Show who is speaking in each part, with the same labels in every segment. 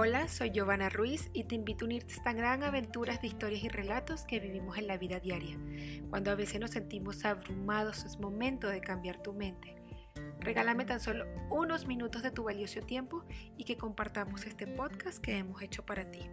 Speaker 1: Hola, soy Giovanna Ruiz y te invito a unirte a esta gran aventura de historias y relatos que vivimos en la vida diaria. Cuando a veces nos sentimos abrumados, es momento de cambiar tu mente. Regálame tan solo unos minutos de tu valioso tiempo y que compartamos este podcast que hemos hecho para ti.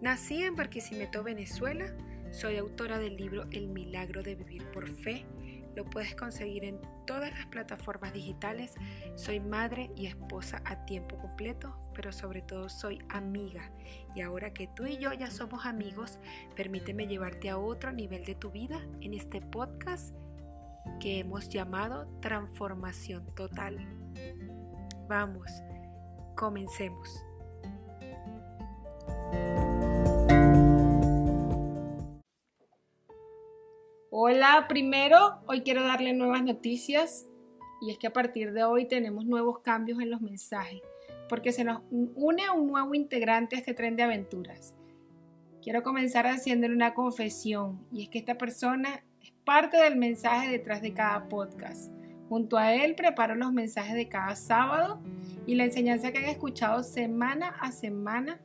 Speaker 1: Nací en Barquisimeto, Venezuela. Soy autora del libro El milagro de vivir por fe lo puedes conseguir en todas las plataformas digitales. Soy madre y esposa a tiempo completo, pero sobre todo soy amiga. Y ahora que tú y yo ya somos amigos, permíteme llevarte a otro nivel de tu vida en este podcast que hemos llamado Transformación Total. Vamos, comencemos. Hola, primero, hoy quiero darle nuevas noticias y es que a partir de hoy tenemos nuevos cambios en los mensajes porque se nos une un nuevo integrante a este tren de aventuras. Quiero comenzar haciéndole una confesión y es que esta persona es parte del mensaje detrás de cada podcast. Junto a él preparo los mensajes de cada sábado y la enseñanza que han escuchado semana a semana.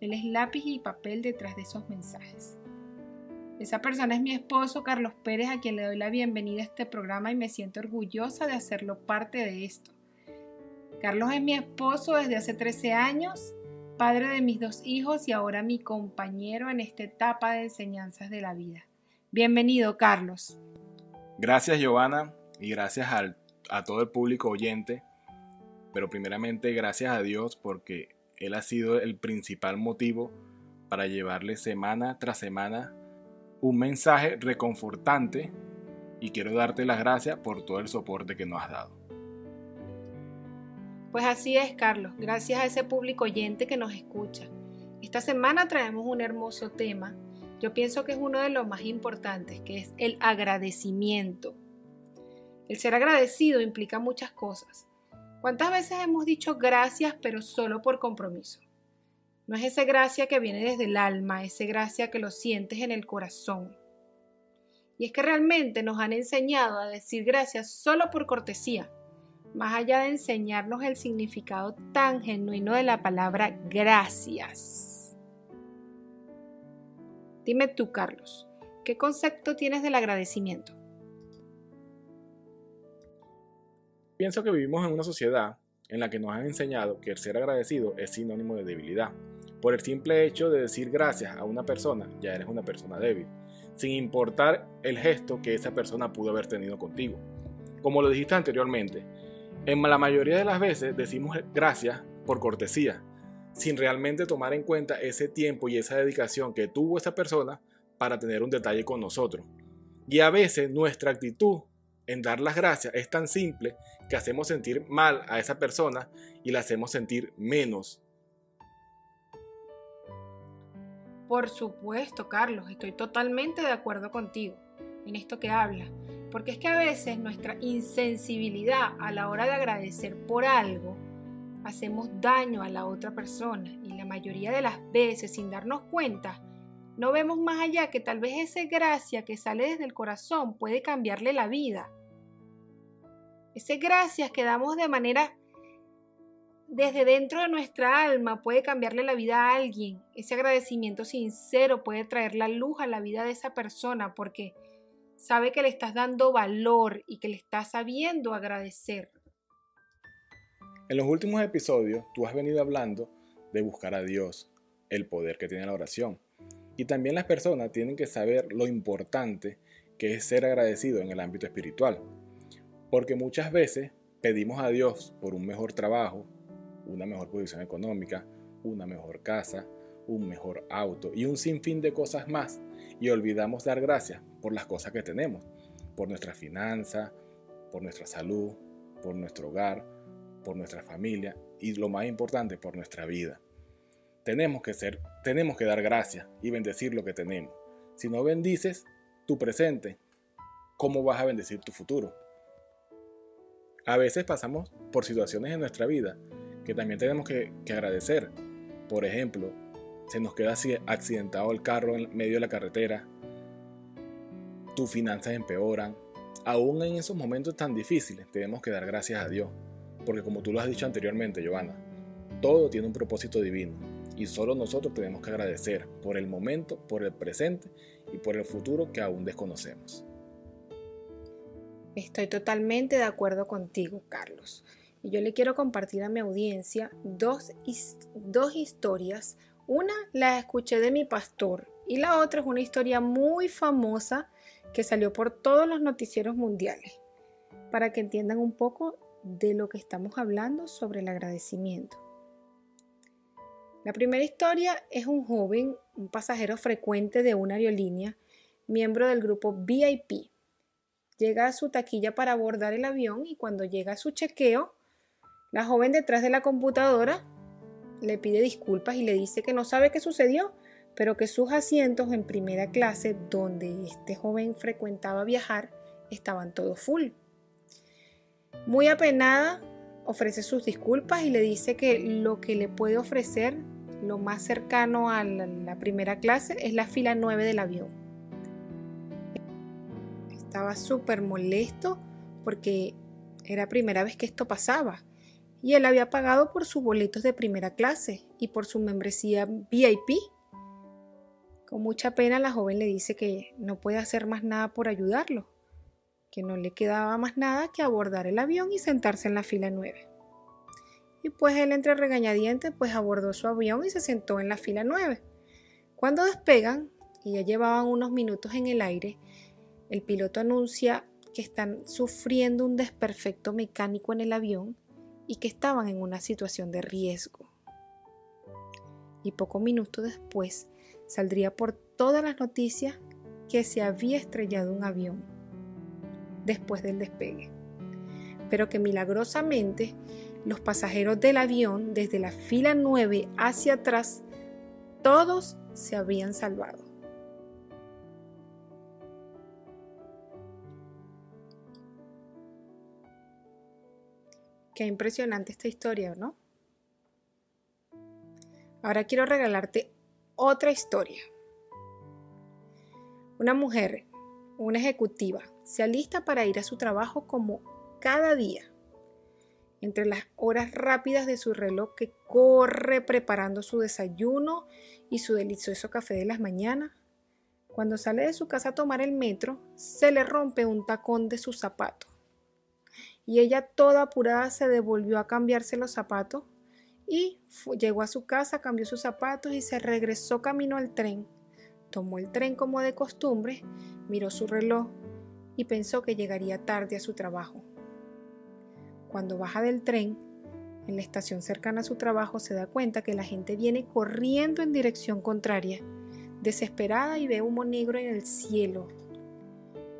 Speaker 1: Él es lápiz y papel detrás de esos mensajes. Esa persona es mi esposo Carlos Pérez, a quien le doy la bienvenida a este programa y me siento orgullosa de hacerlo parte de esto. Carlos es mi esposo desde hace 13 años, padre de mis dos hijos y ahora mi compañero en esta etapa de enseñanzas de la vida. Bienvenido, Carlos.
Speaker 2: Gracias, Giovanna, y gracias a todo el público oyente, pero primeramente gracias a Dios porque Él ha sido el principal motivo para llevarle semana tras semana un mensaje reconfortante y quiero darte las gracias por todo el soporte que nos has dado.
Speaker 1: Pues así es, Carlos, gracias a ese público oyente que nos escucha. Esta semana traemos un hermoso tema. Yo pienso que es uno de los más importantes, que es el agradecimiento. El ser agradecido implica muchas cosas. ¿Cuántas veces hemos dicho gracias pero solo por compromiso? No es esa gracia que viene desde el alma, esa gracia que lo sientes en el corazón. Y es que realmente nos han enseñado a decir gracias solo por cortesía, más allá de enseñarnos el significado tan genuino de la palabra gracias. Dime tú, Carlos, ¿qué concepto tienes del agradecimiento?
Speaker 2: Pienso que vivimos en una sociedad en la que nos han enseñado que el ser agradecido es sinónimo de debilidad por el simple hecho de decir gracias a una persona, ya eres una persona débil, sin importar el gesto que esa persona pudo haber tenido contigo. Como lo dijiste anteriormente, en la mayoría de las veces decimos gracias por cortesía, sin realmente tomar en cuenta ese tiempo y esa dedicación que tuvo esa persona para tener un detalle con nosotros. Y a veces nuestra actitud en dar las gracias es tan simple que hacemos sentir mal a esa persona y la hacemos sentir menos
Speaker 1: Por supuesto, Carlos, estoy totalmente de acuerdo contigo en esto que hablas, porque es que a veces nuestra insensibilidad a la hora de agradecer por algo hacemos daño a la otra persona y la mayoría de las veces sin darnos cuenta no vemos más allá que tal vez esa gracia que sale desde el corazón puede cambiarle la vida. Ese gracias que damos de manera desde dentro de nuestra alma puede cambiarle la vida a alguien. Ese agradecimiento sincero puede traer la luz a la vida de esa persona porque sabe que le estás dando valor y que le estás sabiendo agradecer.
Speaker 2: En los últimos episodios tú has venido hablando de buscar a Dios, el poder que tiene la oración. Y también las personas tienen que saber lo importante que es ser agradecido en el ámbito espiritual. Porque muchas veces pedimos a Dios por un mejor trabajo, una mejor posición económica, una mejor casa, un mejor auto y un sinfín de cosas más. Y olvidamos dar gracias por las cosas que tenemos, por nuestra finanza, por nuestra salud, por nuestro hogar, por nuestra familia y lo más importante, por nuestra vida. Tenemos que ser, tenemos que dar gracias y bendecir lo que tenemos. Si no bendices tu presente, ¿cómo vas a bendecir tu futuro? A veces pasamos por situaciones en nuestra vida que también tenemos que, agradecer. Por ejemplo, se nos queda accidentado el carro en medio de la carretera, tus finanzas empeoran. Aún en esos momentos tan difíciles tenemos que dar gracias a Dios, porque como tú lo has dicho anteriormente, Giovanna, Todo tiene un propósito divino y solo nosotros tenemos que agradecer por el momento, por el presente y por el futuro que aún desconocemos.
Speaker 1: Estoy totalmente de acuerdo contigo, Carlos. Y yo le quiero compartir a mi audiencia dos, dos historias. Una la escuché de mi pastor y la otra es una historia muy famosa que salió por todos los noticieros mundiales, para que entiendan un poco de lo que estamos hablando sobre el agradecimiento. La primera historia es un joven, un pasajero frecuente de una aerolínea, miembro del grupo VIP. Llega a su taquilla para abordar el avión y cuando llega a su chequeo, la joven detrás de la computadora le pide disculpas y le dice que no sabe qué sucedió, pero que sus asientos en primera clase, donde este joven frecuentaba viajar, estaban todos full. Muy apenada, ofrece sus disculpas y le dice que lo que le puede ofrecer, lo más cercano a la, primera clase, es la fila 9 del avión. Estaba súper molesto porque era primera vez que esto pasaba y él había pagado por sus boletos de primera clase y por su membresía VIP. Con mucha pena la joven le dice que no puede hacer más nada por ayudarlo, que no le quedaba más nada que abordar el avión y sentarse en la fila 9. Y pues él entre regañadientes pues abordó su avión y se sentó en la fila 9. Cuando despegan, y ya llevaban unos minutos en el aire, el piloto anuncia que están sufriendo un desperfecto mecánico en el avión y que estaban en una situación de riesgo. Y poco minutos después saldría por todas las noticias que se había estrellado un avión después del despegue, pero que milagrosamente los pasajeros del avión desde la fila 9 hacia atrás, todos se habían salvado. Impresionante esta historia, ¿no? Ahora quiero regalarte otra historia. Una mujer, una ejecutiva, se alista para ir a su trabajo como cada día. Entre las horas rápidas de su reloj que corre preparando su desayuno y su delicioso café de las mañanas, cuando sale de su casa a tomar el metro, se le rompe un tacón de su zapato. Y ella toda apurada se devolvió a cambiarse los zapatos y llegó a su casa, cambió sus zapatos y se regresó camino al tren. Tomó el tren como de costumbre, miró su reloj y pensó que llegaría tarde a su trabajo. Cuando baja del tren, en la estación cercana a su trabajo se da cuenta que la gente viene corriendo en dirección contraria, desesperada y ve humo negro en el cielo.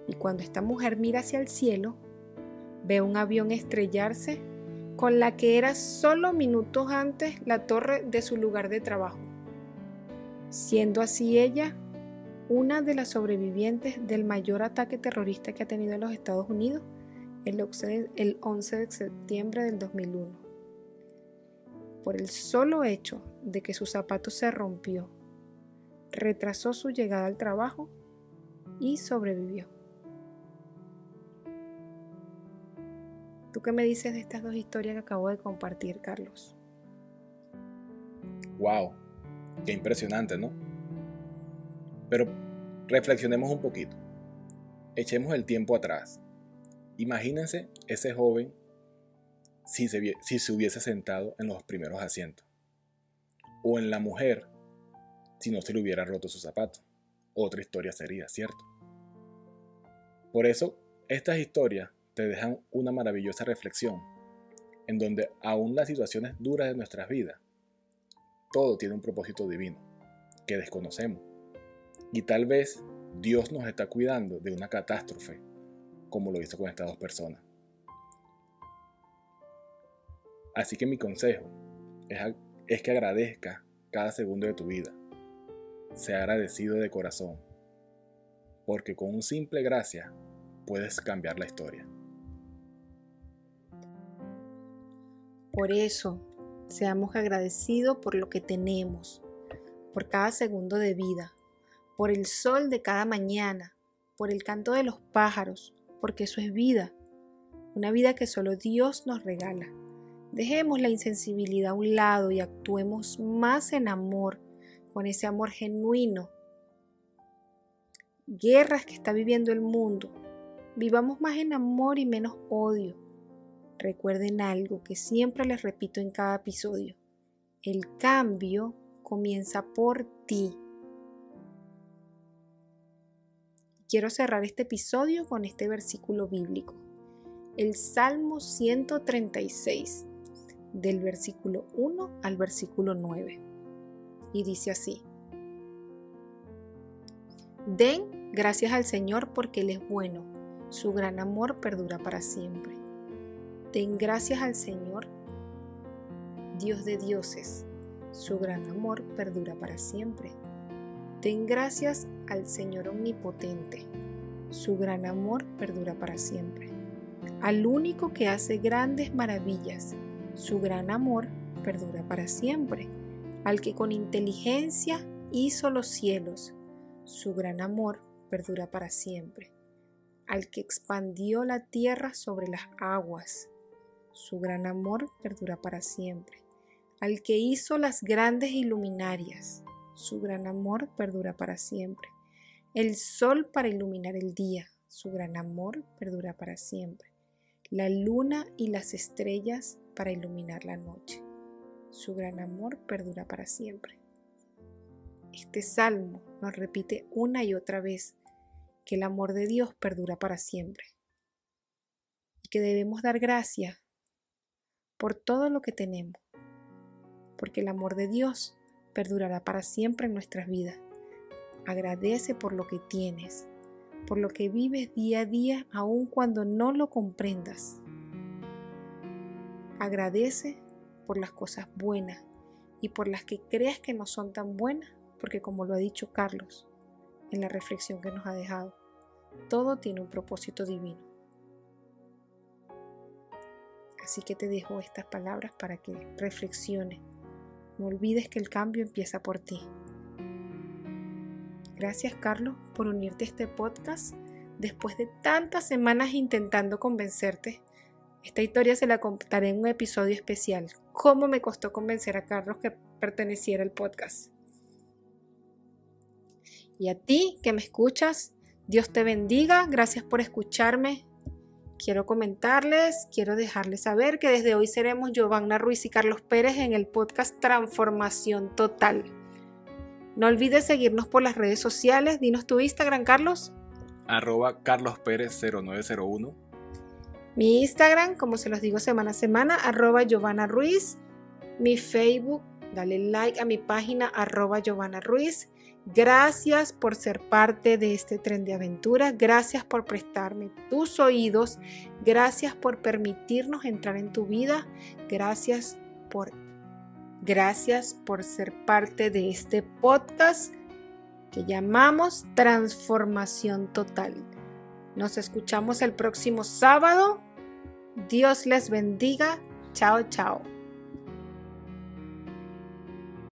Speaker 1: Y cuando esta mujer mira hacia el cielo, ve un avión estrellarse con la que era solo minutos antes la torre de su lugar de trabajo, siendo así ella una de las sobrevivientes del mayor ataque terrorista que ha tenido los Estados Unidos el 11 de septiembre del 2001. Por el solo hecho de que su zapato se rompió, retrasó su llegada al trabajo y sobrevivió. ¿Tú qué me dices de estas dos historias que acabo de compartir, Carlos?
Speaker 2: ¡Wow! Qué impresionante, ¿no? Pero reflexionemos un poquito. Echemos el tiempo atrás. Imagínense ese joven si se, hubiese sentado en los primeros asientos. O en la mujer si no se le hubiera roto su zapato. Otra historia sería, ¿cierto? Por eso, estas historias te dejan una maravillosa reflexión, en donde aún las situaciones duras de nuestras vidas, todo tiene un propósito divino, que desconocemos y tal vez Dios nos está cuidando de una catástrofe, como lo hizo con estas dos personas. Así que mi consejo es, que agradezca cada segundo de tu vida. Sea agradecido de corazón, porque con un simple gracia puedes cambiar la historia.
Speaker 1: Por eso, seamos agradecidos por lo que tenemos, por cada segundo de vida, por el sol de cada mañana, por el canto de los pájaros, porque eso es vida, una vida que solo Dios nos regala. Dejemos la insensibilidad a un lado y actuemos más en amor, con ese amor genuino. Guerras que está viviendo el mundo. Vivamos más en amor y menos odio. Recuerden algo que siempre les repito en cada episodio. El cambio comienza por ti. Quiero cerrar este episodio con este versículo bíblico. El Salmo 136, del versículo 1 al versículo 9. Y dice así. Den gracias al Señor porque Él es bueno, su gran amor perdura para siempre. Den gracias al Señor, Dios de dioses, su gran amor perdura para siempre. Den gracias al Señor omnipotente, su gran amor perdura para siempre. Al único que hace grandes maravillas, su gran amor perdura para siempre. Al que con inteligencia hizo los cielos, su gran amor perdura para siempre. Al que expandió la tierra sobre las aguas, su gran amor perdura para siempre. Al que hizo las grandes iluminarias, su gran amor perdura para siempre. El sol para iluminar el día, su gran amor perdura para siempre. La luna y las estrellas para iluminar la noche. Su gran amor perdura para siempre. Este salmo nos repite una y otra vez que el amor de Dios perdura para siempre y que debemos dar gracias por todo lo que tenemos, porque el amor de Dios perdurará para siempre en nuestras vidas. Agradece por lo que tienes, por lo que vives día a día aun cuando no lo comprendas. Agradece por las cosas buenas y por las que creas que no son tan buenas, porque como lo ha dicho Carlos en la reflexión que nos ha dejado, todo tiene un propósito divino. Así que te dejo estas palabras para que reflexiones no olvides que el cambio empieza por ti. Gracias Carlos por unirte a este podcast después de tantas semanas intentando convencerte. Esta historia se la contaré en un episodio especial. ¿Cómo me costó convencer a Carlos que perteneciera al podcast? Y a ti que me escuchas, Dios te bendiga. Gracias por escucharme. Quiero comentarles, quiero dejarles saber que desde hoy seremos Giovanna Ruiz y Carlos Pérez en el podcast Transformación Total. No olvides seguirnos por las redes sociales. Dinos tu Instagram, Carlos.
Speaker 2: Arroba Carlos Pérez 0901.
Speaker 1: Mi Instagram, como se los digo semana a semana, arroba Giovanna Ruiz. Mi Facebook, dale like a mi página arroba Giovanna Ruiz. Gracias por ser parte de este tren de aventura. Gracias por prestarme tus oídos. Gracias por permitirnos entrar en tu vida. Gracias por gracias por ser parte de este podcast que llamamos Transformación Total. Nos escuchamos el próximo sábado. Dios les bendiga. Chao, chao.